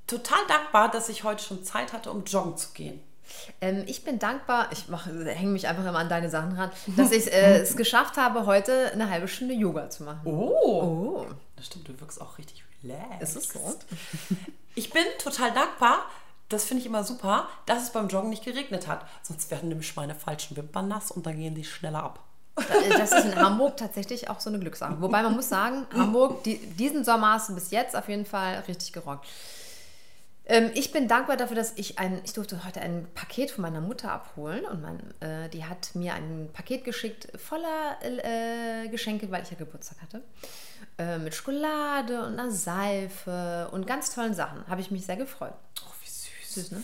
total dankbar, dass ich heute schon Zeit hatte, um joggen zu gehen. Ähm, ich bin dankbar, ich hänge mich einfach immer an deine Sachen ran, dass ich äh, (laughs) es geschafft habe, heute eine halbe Stunde Yoga zu machen. Oh. Oh, Das stimmt, du wirkst auch richtig relaxed. ist es so? (laughs) Ich bin total dankbar, das finde ich immer super, dass es beim Joggen nicht geregnet hat. Sonst werden nämlich meine falschen Wimpern nass und dann gehen die schneller ab. Äh, Das ist in Hamburg tatsächlich auch so eine Glückssache. Wobei man muss sagen, (laughs) Hamburg, die, diesen Sommer hast du bis jetzt auf jeden Fall richtig gerockt. Ähm, ich bin dankbar dafür, dass ich ein, ich durfte heute ein Paket von meiner Mutter abholen und mein, äh, die hat mir ein Paket geschickt voller äh, Geschenke, weil ich ja Geburtstag hatte. Äh, mit Schokolade und einer Seife und ganz tollen Sachen. Habe ich mich sehr gefreut. Oh, wie süß. Süß, ne?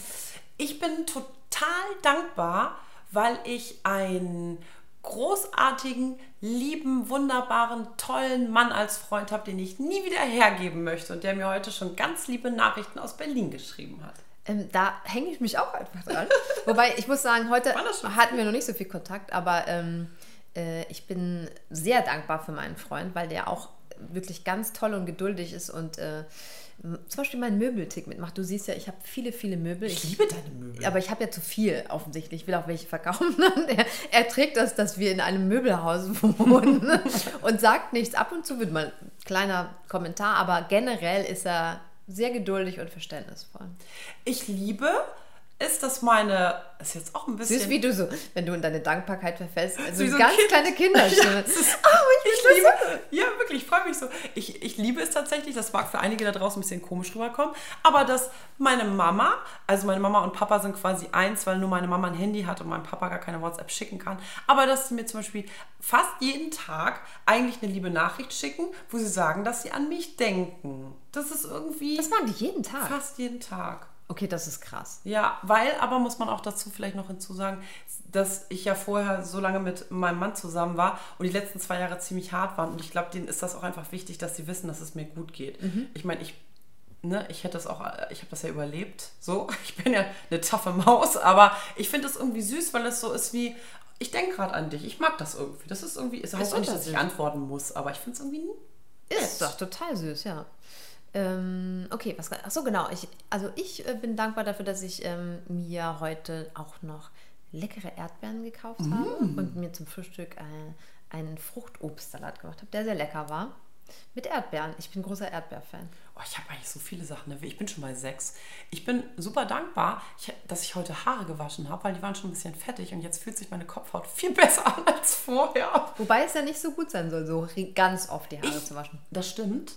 Ich bin total dankbar, weil ich einen großartigen, lieben, wunderbaren, tollen Mann als Freund habe, den ich nie wieder hergeben möchte und der mir heute schon ganz liebe Nachrichten aus Berlin geschrieben hat. Ähm, da hänge ich mich auch einfach dran. (laughs) Wobei, ich muss sagen, heute hatten wir noch nicht so viel Kontakt, aber ähm, äh, ich bin sehr dankbar für meinen Freund, weil der auch wirklich ganz toll und geduldig ist und äh, zum Beispiel meinen Möbeltick mitmacht. Du siehst ja, ich habe viele, viele Möbel. Ich liebe deine Möbel. Aber ich habe ja zu viel offensichtlich. Ich will auch welche verkaufen. (laughs) er, er trägt das, dass wir in einem Möbelhaus (laughs) wohnen (laughs) und sagt nichts. Ab und zu wird mal ein kleiner Kommentar, aber generell ist er sehr geduldig und verständnisvoll. Ich liebe es, dass meine, ist jetzt auch ein bisschen... Süß, wie du so, wenn du in deine Dankbarkeit verfällst. Also Wie so ganz Kind. kleine Kinderstimme. (laughs) Ja, ist- oh, ich, ich liebe, ja, wirklich, ich freue mich so. Ich, ich liebe es tatsächlich, das mag für einige da draußen ein bisschen komisch rüberkommen, aber dass meine Mama, also meine Mama und Papa sind quasi eins, weil nur meine Mama ein Handy hat und mein Papa gar keine WhatsApp schicken kann, aber dass sie mir zum Beispiel fast jeden Tag eigentlich eine liebe Nachricht schicken, wo sie sagen, dass sie an mich denken. Das ist irgendwie Das machen die jeden Tag. fast jeden Tag. Okay, das ist krass. Ja, weil, aber muss man auch dazu vielleicht noch hinzusagen, dass ich ja vorher so lange mit meinem Mann zusammen war und die letzten zwei Jahre ziemlich hart waren. Und ich glaube, denen ist das auch einfach wichtig, dass sie wissen, dass es mir gut geht. Ich meine, ich, ne, ich hätte das auch, ich habe das ja überlebt. So, (laughs) ich bin ja eine taffe Maus, aber ich finde das irgendwie süß, weil es so ist wie, ich denke gerade an dich. Ich mag das irgendwie. Das ist irgendwie, es heißt auch nicht, dass ich antworten muss, aber ich finde es irgendwie Ist doch total süß, ja. Ähm, okay, was ach so genau. Ich, also ich äh, bin dankbar dafür, dass ich ähm, mir heute auch noch leckere Erdbeeren gekauft habe und mir zum Frühstück äh, einen Fruchtobstsalat gemacht habe, der sehr lecker war. Mit Erdbeeren. Ich bin großer Erdbeerfan. Oh, ich habe eigentlich so viele Sachen. ne? Ich bin schon bei sechs. Ich bin super dankbar, ich, dass ich heute Haare gewaschen habe, weil die waren schon ein bisschen fettig und jetzt fühlt sich meine Kopfhaut viel (laughs) besser an als vorher. Wobei es ja nicht so gut sein soll, so ganz oft die Haare zu waschen. Das stimmt.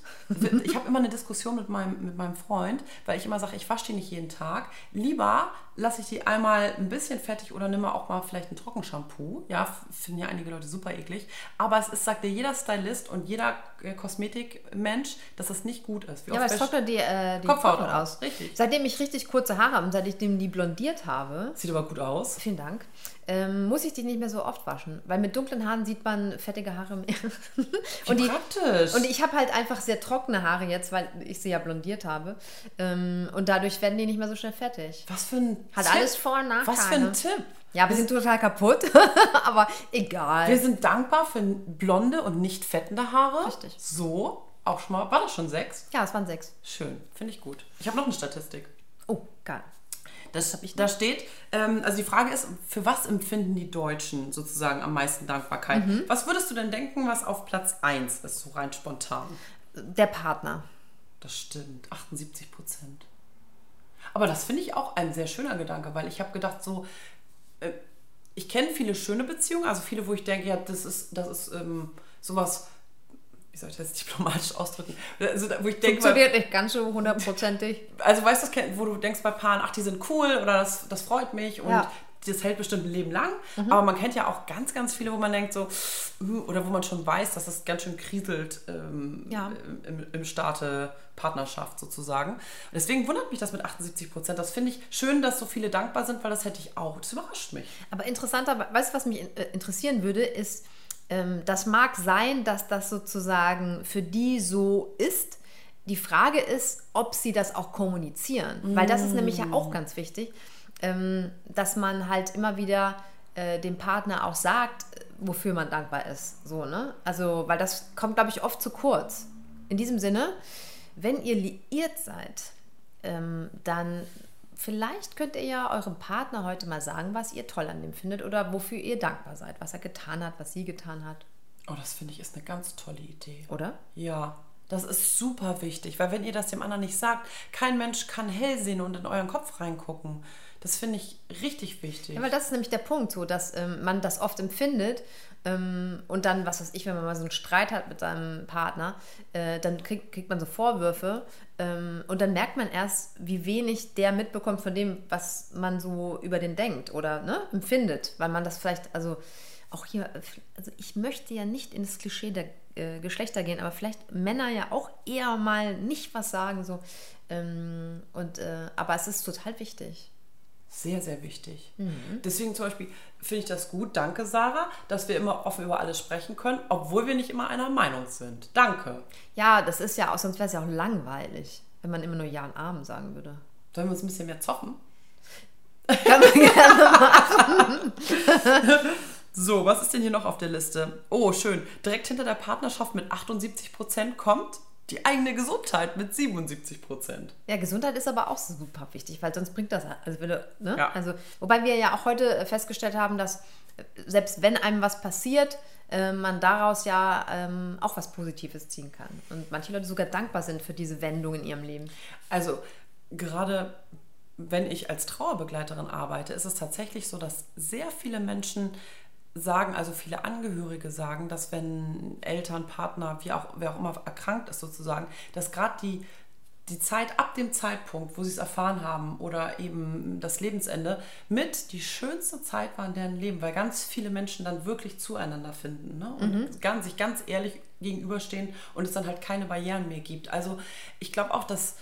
Ich habe immer eine Diskussion mit meinem, mit meinem Freund, weil ich immer sage, ich wasche die nicht jeden Tag. Lieber lasse ich die einmal ein bisschen fettig oder nimm auch mal vielleicht ein Trockenshampoo. Ja, finden ja einige Leute super eklig. Aber es ist, sagt dir jeder Stylist und jeder äh, Kosmetikmensch, dass es nicht gut ist. Ja, aber es trocknet die, äh, die Kopfhaut Kopfhaut, aus. aus. Richtig. Seitdem ich richtig kurze Haare habe und seitdem die blondiert habe, Sieht aber gut aus. vielen Dank, ähm, muss ich die nicht mehr so oft waschen. Weil mit dunklen Haaren sieht man fettige Haare mehr. und, die, praktisch. und ich habe halt einfach sehr trockene Haare jetzt, weil ich sie ja blondiert habe. Ähm, und dadurch werden die nicht mehr so schnell fertig. Was für ein Hat Tipp. alles Vor- und Nachteile. Was für ein Tipp. Ja, wir sind total kaputt, (laughs) aber egal. Wir sind dankbar für blonde und nicht fettende Haare. Richtig. So, auch schon mal. War das schon sechs? ja, es waren sechs. Schön, finde ich gut. Ich habe noch eine Statistik. Oh, geil. Das, da steht, ähm, also die Frage ist, für was empfinden die Deutschen sozusagen am meisten Dankbarkeit? Mhm. Was würdest du denn denken, was auf Platz 1 ist, so rein spontan? Der Partner. Das stimmt, 78 Prozent. Aber das finde ich auch ein sehr schöner Gedanke, weil ich habe gedacht, so, äh, ich kenne viele schöne Beziehungen, also viele, wo ich denke, ja, das ist, das ist ähm, sowas, wie soll ich das diplomatisch ausdrücken? Also, wo ich denke, Funktioniert nicht ganz so hundertprozentig. Also weißt du, wo du denkst bei Paaren, ach, die sind cool oder das, das freut mich und Ja. das hält bestimmt ein Leben lang. Mhm. Aber man kennt ja auch ganz, ganz viele, wo man denkt so, hm, oder wo man schon weiß, dass das ganz schön kriselt ähm, Ja. im, im Staate Partnerschaft sozusagen. Und deswegen wundert mich das mit 78 Prozent. Das finde ich schön, dass so viele dankbar sind, weil das hätte ich auch. Das überrascht mich. Aber interessanter, weißt du, was mich äh, interessieren würde, ist, das mag sein, dass das sozusagen für die so ist. Die Frage ist, ob sie das auch kommunizieren. Weil das ist nämlich ja auch ganz wichtig, ähm, dass man halt immer wieder äh, dem Partner auch sagt, wofür man dankbar ist. So, ne? Also, weil das kommt, glaube ich, oft zu kurz. In diesem Sinne, wenn ihr liiert seid, ähm, dann vielleicht könnt ihr ja eurem Partner heute mal sagen, was ihr toll an dem findet oder wofür ihr dankbar seid, was er getan hat, was sie getan hat, Oh, das finde ich ist eine ganz tolle Idee. oder? Ja, das ist super wichtig, weil wenn ihr das dem anderen nicht sagt, kein Mensch kann hell sehen und in euren Kopf reingucken. Das finde ich richtig wichtig. Ja, weil das ist nämlich der Punkt, so dass ähm, man das oft empfindet und dann, was weiß ich, wenn man mal so einen Streit hat mit seinem Partner, äh, dann kriegt, kriegt man so Vorwürfe ähm, und dann merkt man erst, wie wenig der mitbekommt von dem, was man so über den denkt oder ne, empfindet, weil man das vielleicht, also auch hier, also ich möchte ja nicht in das Klischee der äh, Geschlechter gehen, aber vielleicht Männer ja auch eher mal nicht was sagen, so. Ähm, und, äh, aber es ist total wichtig. Sehr, sehr wichtig. Mhm. Deswegen zum Beispiel finde ich das gut, danke Sarah, dass wir immer offen über alles sprechen können, obwohl wir nicht immer einer Meinung sind. Danke. Ja, das ist ja auch, sonst wäre es ja auch langweilig, wenn man immer nur Ja und Amen sagen würde. Sollen wir uns ein bisschen mehr zoffen? Kann man gerne (laughs) machen. So, was ist denn hier noch auf der Liste? Oh, schön. Direkt hinter der Partnerschaft mit 78% kommt die eigene Gesundheit mit 77%. Ja, Gesundheit ist aber auch super wichtig, weil sonst bringt das, also, ne? Ja. also wobei wir ja auch heute festgestellt haben, dass äh, selbst wenn einem was passiert, äh, man daraus ja ähm, auch was Positives ziehen kann. Und manche Leute sogar dankbar sind für diese Wendung in ihrem Leben. Also gerade wenn ich als Trauerbegleiterin arbeite, ist es tatsächlich so, dass sehr viele Menschen sagen, also viele Angehörige sagen, dass wenn Eltern, Partner, wie auch, wer auch immer erkrankt ist sozusagen, dass gerade die, die Zeit ab dem Zeitpunkt, wo sie es erfahren haben oder eben das Lebensende, mit die schönste Zeit war in deren Leben, weil ganz viele Menschen dann wirklich zueinander finden ne? und ganz, sich ganz ehrlich gegenüberstehen und es dann halt keine Barrieren mehr gibt. Also ich glaube auch, dass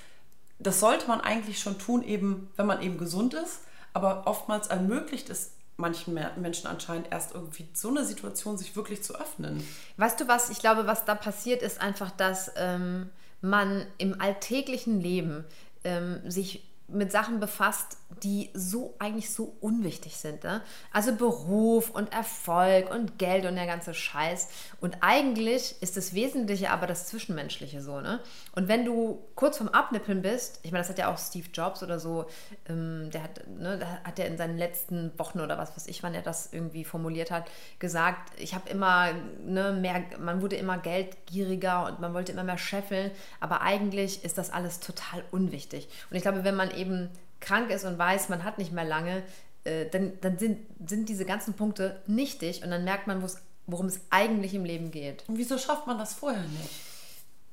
das sollte man eigentlich schon tun, eben wenn man eben gesund ist, aber oftmals ermöglicht es manchen Me- Menschen anscheinend erst irgendwie so eine Situation sich wirklich zu öffnen. Weißt du was? Ich glaube, was da passiert, ist einfach, dass ähm, man im alltäglichen Leben ähm, sich mit Sachen befasst, die so eigentlich so unwichtig sind. Ne? Also Beruf und Erfolg und Geld und der ganze Scheiß. Und eigentlich ist das Wesentliche aber das Zwischenmenschliche so. Ne? Und wenn du kurz vorm Abnippeln bist, ich meine, das hat ja auch Steve Jobs oder so, ähm, der hat, ne, hat er in seinen letzten Wochen oder was weiß ich, wann er das irgendwie formuliert hat, gesagt, ich habe immer ne, mehr, man wurde immer geldgieriger und man wollte immer mehr scheffeln, aber eigentlich ist das alles total unwichtig. Und ich glaube, wenn man eben krank ist und weiß, man hat nicht mehr lange, äh, dann, dann sind, sind diese ganzen Punkte nichtig und dann merkt man, worum es eigentlich im Leben geht. Und wieso schafft man das vorher nicht?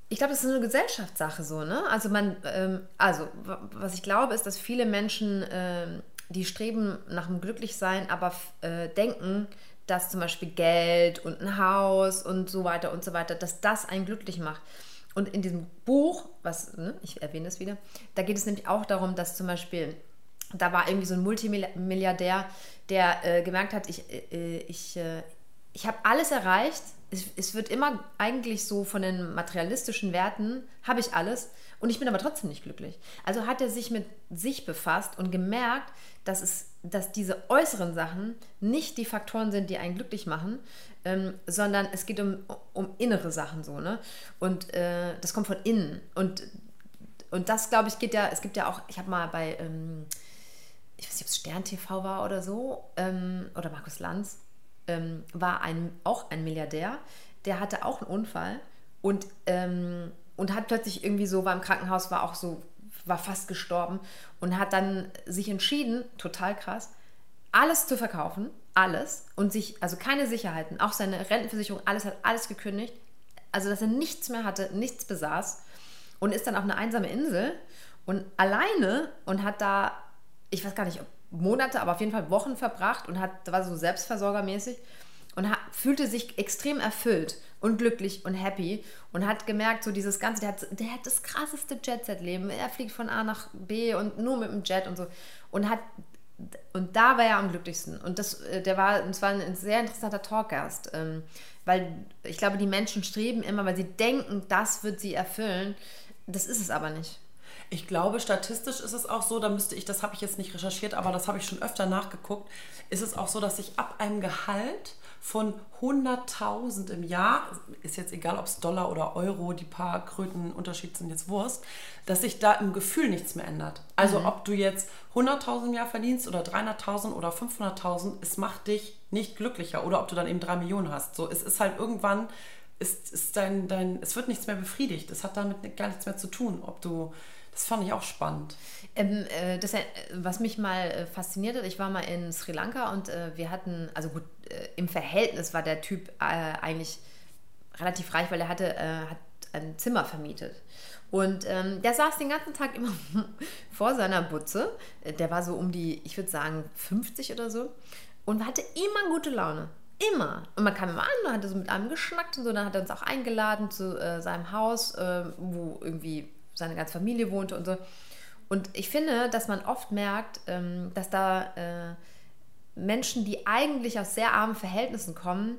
Ich glaube, das ist eine Gesellschaftssache so, ne? Also man, ähm, also was ich glaube, ist, dass viele Menschen, ähm, die streben nach dem Glücklichsein, aber äh, denken, dass zum Beispiel Geld und ein Haus und so weiter und so weiter, dass das einen glücklich macht. Und in diesem Buch, was, ne, ich erwähne es wieder, da geht es nämlich auch darum, dass zum Beispiel da war irgendwie so ein Multimilliardär, der äh, gemerkt hat, ich, äh, ich, äh, ich habe alles erreicht. Es, es wird immer eigentlich so von den materialistischen Werten, habe ich alles und ich bin aber trotzdem nicht glücklich. Also hat er sich mit sich befasst und gemerkt, dass, es, dass diese äußeren Sachen nicht die Faktoren sind, die einen glücklich machen, ähm, sondern es geht um, um innere Sachen so. Ne? Und äh, das kommt von innen. Und und das, glaube ich, geht ja, es gibt ja auch, ich habe mal bei, ähm, ich weiß nicht, ob es Stern TV war oder so, ähm, oder Markus Lanz, ähm, war ein, auch ein Milliardär, der hatte auch einen Unfall und, ähm, und hat plötzlich irgendwie so, war im Krankenhaus, war auch so war fast gestorben und hat dann sich entschieden, total krass, alles zu verkaufen, alles und sich, also keine Sicherheiten, auch seine Rentenversicherung, alles hat alles gekündigt, also dass er nichts mehr hatte, nichts besaß und ist dann auf eine einsame Insel und alleine und hat da, ich weiß gar nicht, Monate, aber auf jeden Fall Wochen verbracht und hat, war so selbstversorgermäßig und hat, fühlte sich extrem erfüllt und glücklich und happy und hat gemerkt, so dieses Ganze, der hat, der hat das krasseste Jet-Set-Leben. Er fliegt von A nach B und nur mit dem Jet und so. Und hat und da war er am glücklichsten. Und das, äh, der war, das war ein sehr interessanter Talkgast, ähm, weil ich glaube, die Menschen streben immer, weil sie denken, das wird sie erfüllen. Das ist es aber nicht. Ich glaube, statistisch ist es auch so, da müsste ich, das habe ich jetzt nicht recherchiert, aber das habe ich schon öfter nachgeguckt, ist es auch so, dass sich ab einem Gehalt von 100.000 im Jahr, ist jetzt egal, ob es Dollar oder Euro, die paar Kröten Unterschied sind jetzt Wurst, dass sich da im Gefühl nichts mehr ändert. Also mhm. ob du jetzt 100.000 im Jahr verdienst oder 300.000 oder 500.000, es macht dich nicht glücklicher oder ob du dann eben 3 Millionen hast. So, es ist halt irgendwann, ist, ist dein, dein, es wird nichts mehr befriedigt. Es hat damit gar nichts mehr zu tun, ob du das fand ich auch spannend. Ähm, äh, das, was mich mal äh, fasziniert hat, ich war mal in Sri Lanka und äh, wir hatten, also gut, äh, im Verhältnis war der Typ äh, eigentlich relativ reich, weil er hatte, äh, hat ein Zimmer vermietet. Und ähm, der saß den ganzen Tag immer (laughs) vor seiner Butze. Der war so um die, ich würde sagen, 50 oder so. Und hatte immer gute Laune. Immer. Und man kam immer an und hatte so mit einem geschnackt und so. Dann hat er uns auch eingeladen zu äh, seinem Haus, äh, wo irgendwie seine ganze Familie wohnte und so. Und ich finde, dass man oft merkt, ähm, dass da äh, Menschen, die eigentlich aus sehr armen Verhältnissen kommen,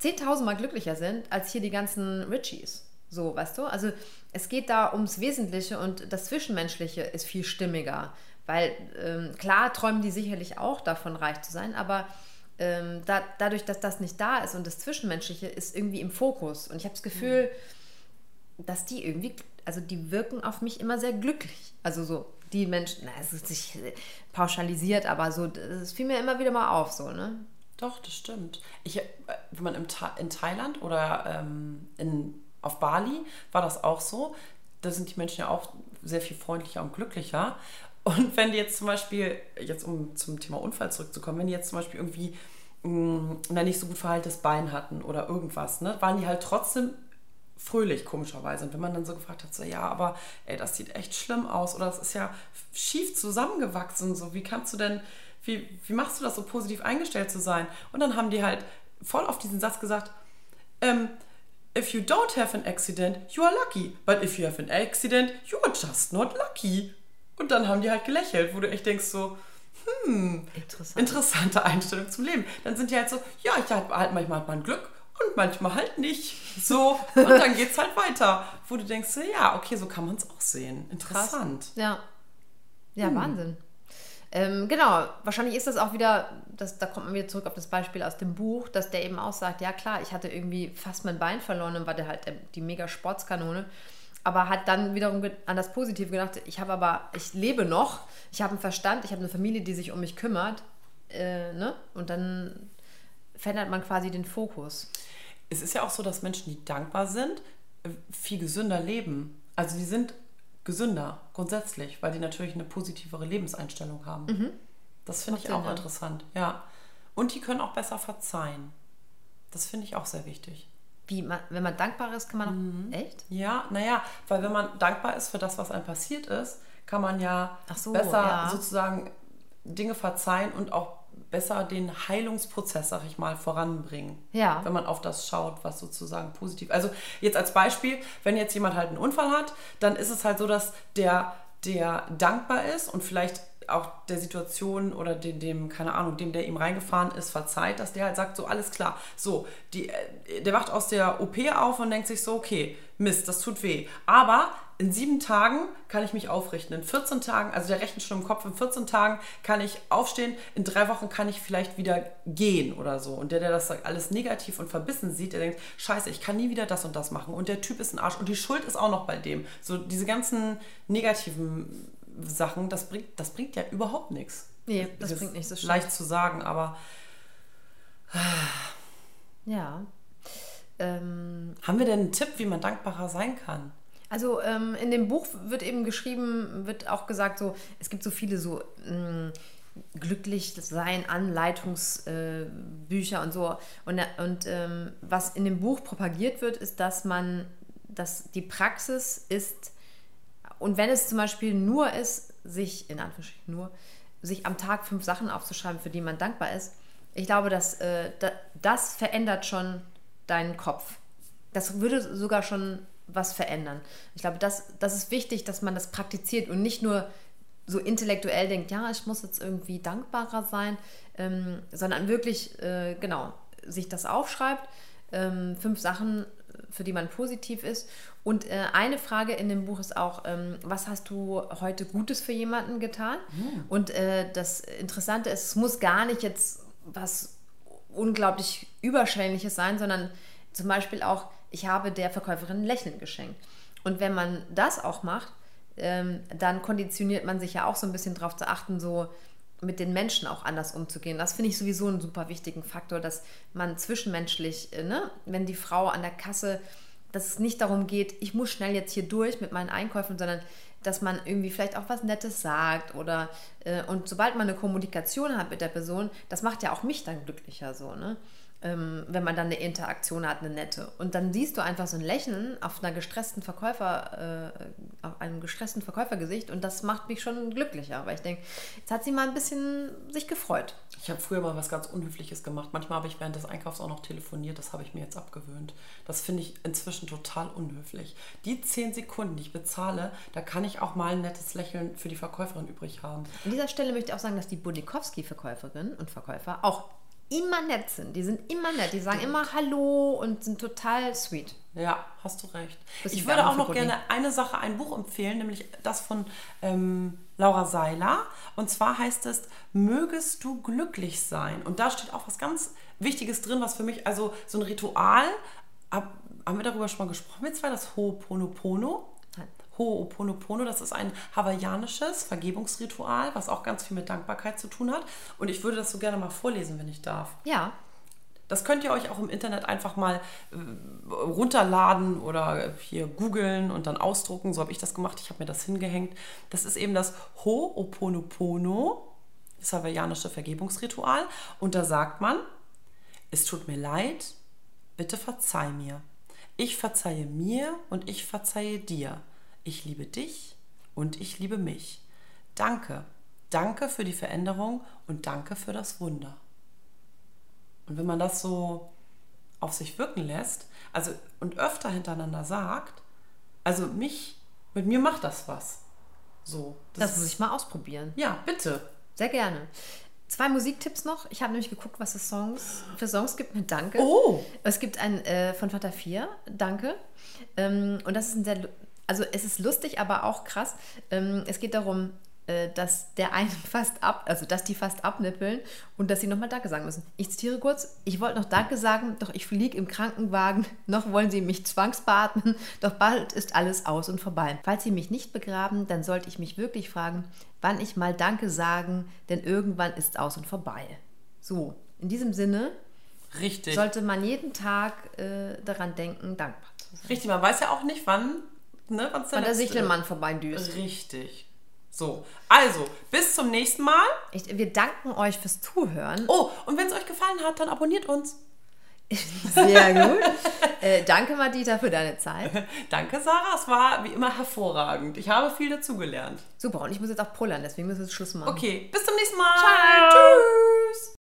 10.000 Mal glücklicher sind als hier die ganzen Richies. So, weißt du? Also es geht da ums Wesentliche und das Zwischenmenschliche ist viel stimmiger. Weil ähm, klar träumen die sicherlich auch davon, reich zu sein, aber ähm, da, dadurch, dass das nicht da ist und das Zwischenmenschliche ist irgendwie im Fokus. Und ich habe das Gefühl, mhm. dass die irgendwie also die wirken auf mich immer sehr glücklich. Also so die Menschen, na, es ist nicht pauschalisiert, aber so, das fiel mir immer wieder mal auf, so, ne? Doch, das stimmt. Ich, wenn man im Tha in Thailand oder ähm, in, auf Bali war das auch so. Da sind die Menschen ja auch sehr viel freundlicher und glücklicher. Und wenn die jetzt zum Beispiel, jetzt um zum Thema Unfall zurückzukommen, wenn die jetzt zum Beispiel irgendwie mh, mm, ein nicht so gut verhaltenes Bein hatten oder irgendwas, ne, waren die halt trotzdem fröhlich, komischerweise. Und wenn man dann so gefragt hat, so, ja, aber ey, das sieht echt schlimm aus oder das ist ja schief zusammengewachsen, so, wie kannst du denn, wie, wie machst du das so positiv eingestellt zu sein? Und dann haben die halt voll auf diesen Satz gesagt, ähm, if you don't have an accident, you are lucky. But if you have an accident, you are just not lucky. Und dann haben die halt gelächelt, wo du echt denkst so, hm, Interessant. interessante Einstellung zum Leben. Dann sind die halt so, ja, ich halt, halt manchmal hat man Glück und manchmal halt nicht. So, und dann geht es halt weiter. Wo du denkst, ja, okay, so kann man es auch sehen. Interessant. Krass. Ja. Ja, hm. Wahnsinn. Ähm, genau, wahrscheinlich ist das auch wieder, das, da kommt man wieder zurück auf das Beispiel aus dem Buch, dass der eben auch sagt, ja klar, ich hatte irgendwie fast mein Bein verloren und war der halt die mega Sportskanone, aber hat dann wiederum an das Positive gedacht, ich habe aber, ich lebe noch, ich habe einen Verstand, ich habe eine Familie, die sich um mich kümmert, äh, ne? Und dann verändert man quasi den Fokus. Es ist ja auch so, dass Menschen, die dankbar sind, äh, viel gesünder leben. Also die sind gesünder grundsätzlich, weil die natürlich eine positivere Lebenseinstellung haben. Mhm. Das finde ich auch Sinn, interessant, ja. Und die können auch besser verzeihen. Das finde ich auch sehr wichtig. Wie, wenn man dankbar ist, kann man auch. Mhm. Echt? Ja, naja, weil wenn man dankbar ist für das, was einem passiert ist, kann man ja so, besser ja. sozusagen Dinge verzeihen und auch besser den Heilungsprozess, sag ich mal, voranbringen. Ja. Wenn man auf das schaut, was sozusagen positiv. Also jetzt als Beispiel, wenn jetzt jemand halt einen Unfall hat, dann ist es halt so, dass der, der dankbar ist und vielleicht auch der Situation oder dem, dem, keine Ahnung, dem, der ihm reingefahren ist, verzeiht, dass der halt sagt, so alles klar. So, die, äh, der wacht aus der OP auf und denkt sich so, okay, Mist, das tut weh. Aber in sieben Tagen kann ich mich aufrichten. In 14 Tagen, also der rechnet schon im Kopf, in 14 Tagen kann ich aufstehen, in drei Wochen kann ich vielleicht wieder gehen oder so. Und der, der das alles negativ und verbissen sieht, der denkt, scheiße, ich kann nie wieder das und das machen. Und der Typ ist ein Arsch und die Schuld ist auch noch bei dem. So diese ganzen negativen Sachen, das bringt, das bringt ja überhaupt nichts. Nee, das, das bringt nichts. Das leicht zu sagen, aber... Ja. Ähm, Haben wir denn einen Tipp, wie man dankbarer sein kann? Also ähm, in dem Buch wird eben geschrieben, wird auch gesagt, so es gibt so viele so mh, glücklich sein Anleitungsbücher äh, und so. Und, und ähm, was in dem Buch propagiert wird, ist, dass man, dass die Praxis ist, und wenn es zum Beispiel nur ist, sich, in Anführungsstrichen nur, sich am Tag fünf Sachen aufzuschreiben, für die man dankbar ist, ich glaube, dass äh, das verändert schon deinen Kopf. Das würde sogar schon was verändern. Ich glaube, das, das ist wichtig, dass man das praktiziert und nicht nur so intellektuell denkt, ja, ich muss jetzt irgendwie dankbarer sein, ähm, sondern wirklich, äh, genau, sich das aufschreibt, ähm, fünf Sachen, für die man positiv ist. Und äh, eine Frage in dem Buch ist auch, ähm, was hast du heute Gutes für jemanden getan? Mhm. Und äh, das Interessante ist, es muss gar nicht jetzt was unglaublich Überschwängliches sein, sondern zum Beispiel auch, ich habe der Verkäuferin ein Lächeln geschenkt. Und wenn man das auch macht, ähm, dann konditioniert man sich ja auch so ein bisschen darauf zu achten, so mit den Menschen auch anders umzugehen. Das finde ich sowieso einen super wichtigen Faktor, dass man zwischenmenschlich, äh, ne, wenn die Frau an der Kasse, dass es nicht darum geht, ich muss schnell jetzt hier durch mit meinen Einkäufen, sondern dass man irgendwie vielleicht auch was Nettes sagt oder und sobald man eine Kommunikation hat mit der Person, das macht ja auch mich dann glücklicher so, ne? ähm, wenn man dann eine Interaktion hat, eine nette. Und dann siehst du einfach so ein Lächeln auf einer gestressten Verkäufer, äh, auf einem gestressten Verkäufergesicht und das macht mich schon glücklicher, weil ich denke, jetzt hat sie mal ein bisschen sich gefreut. Ich habe früher mal was ganz Unhöfliches gemacht. Manchmal habe ich während des Einkaufs auch noch telefoniert. Das habe ich mir jetzt abgewöhnt. Das finde ich inzwischen total unhöflich. Die zehn Sekunden, die ich bezahle, da kann ich auch mal ein nettes Lächeln für die Verkäuferin übrig haben. Dieser Stelle möchte ich auch sagen, dass die Budikowski-Verkäuferinnen und Verkäufer auch immer nett sind. Die sind immer nett. Die sagen immer Hallo und sind total sweet. Ja, hast du recht. ich würde auch noch gerne eine Sache, ein Buch empfehlen, nämlich das von ähm, Laura Seiler. Und zwar heißt es Mögest du glücklich sein. Und da steht auch was ganz Wichtiges drin, was für mich, also so ein Ritual, ab, haben wir darüber schon mal gesprochen mit zwei, das Ho'oponopono. Ho'oponopono, das ist ein hawaiianisches Vergebungsritual, was auch ganz viel mit Dankbarkeit zu tun hat. Und ich würde das so gerne mal vorlesen, wenn ich darf. Ja. Das könnt ihr euch auch im Internet einfach mal äh, runterladen oder hier googeln und dann ausdrucken. So habe ich das gemacht. Ich habe mir das hingehängt. Das ist eben das Ho'oponopono, das hawaiianische Vergebungsritual. Und da sagt man, es tut mir leid, bitte verzeih mir. Ich verzeihe mir und ich verzeihe dir ich liebe dich und ich liebe mich. Danke. Danke für die Veränderung und danke für das Wunder. Und wenn man das so auf sich wirken lässt, also und öfter hintereinander sagt, also mich, mit mir macht das was. So. Das, das muss ich mal ausprobieren. Ja, bitte. Sehr gerne. Zwei Musiktipps noch. Ich habe nämlich geguckt, was es Songs für Songs gibt mit Danke. Oh! Es gibt einen äh, von Vater 4, Danke. Ähm, und das ist ein sehr also es ist lustig, aber auch krass. Ähm, es geht darum, äh, dass der eine (laughs) fast ab, also dass die fast abnippeln und dass sie nochmal Danke sagen müssen. Ich zitiere kurz, ich wollte noch Danke sagen, doch ich fliege im Krankenwagen, (laughs) noch wollen sie mich zwangsbeatmen, (laughs) doch bald ist alles aus und vorbei. Falls sie mich nicht begraben, dann sollte ich mich wirklich fragen, wann ich mal Danke sagen, denn irgendwann ist aus und vorbei. So, in diesem Sinne Richtig. sollte man jeden Tag äh, daran denken, dankbar zu sein. Richtig, man weiß ja auch nicht, wann ne, was der, der Sichelmann vorbeidüst. Richtig. So, also, bis zum nächsten Mal. Ich, wir danken euch fürs Zuhören. Oh, und wenn es euch gefallen hat, dann abonniert uns. Sehr (laughs) gut. äh, danke, Madita, für deine Zeit. (laughs) danke, Sarah. Es war wie immer hervorragend. Ich habe viel dazugelernt. Super, und ich muss jetzt auch pullern, deswegen müssen wir jetzt Schluss machen. Okay, bis zum nächsten Mal. Ciao. Tschüss.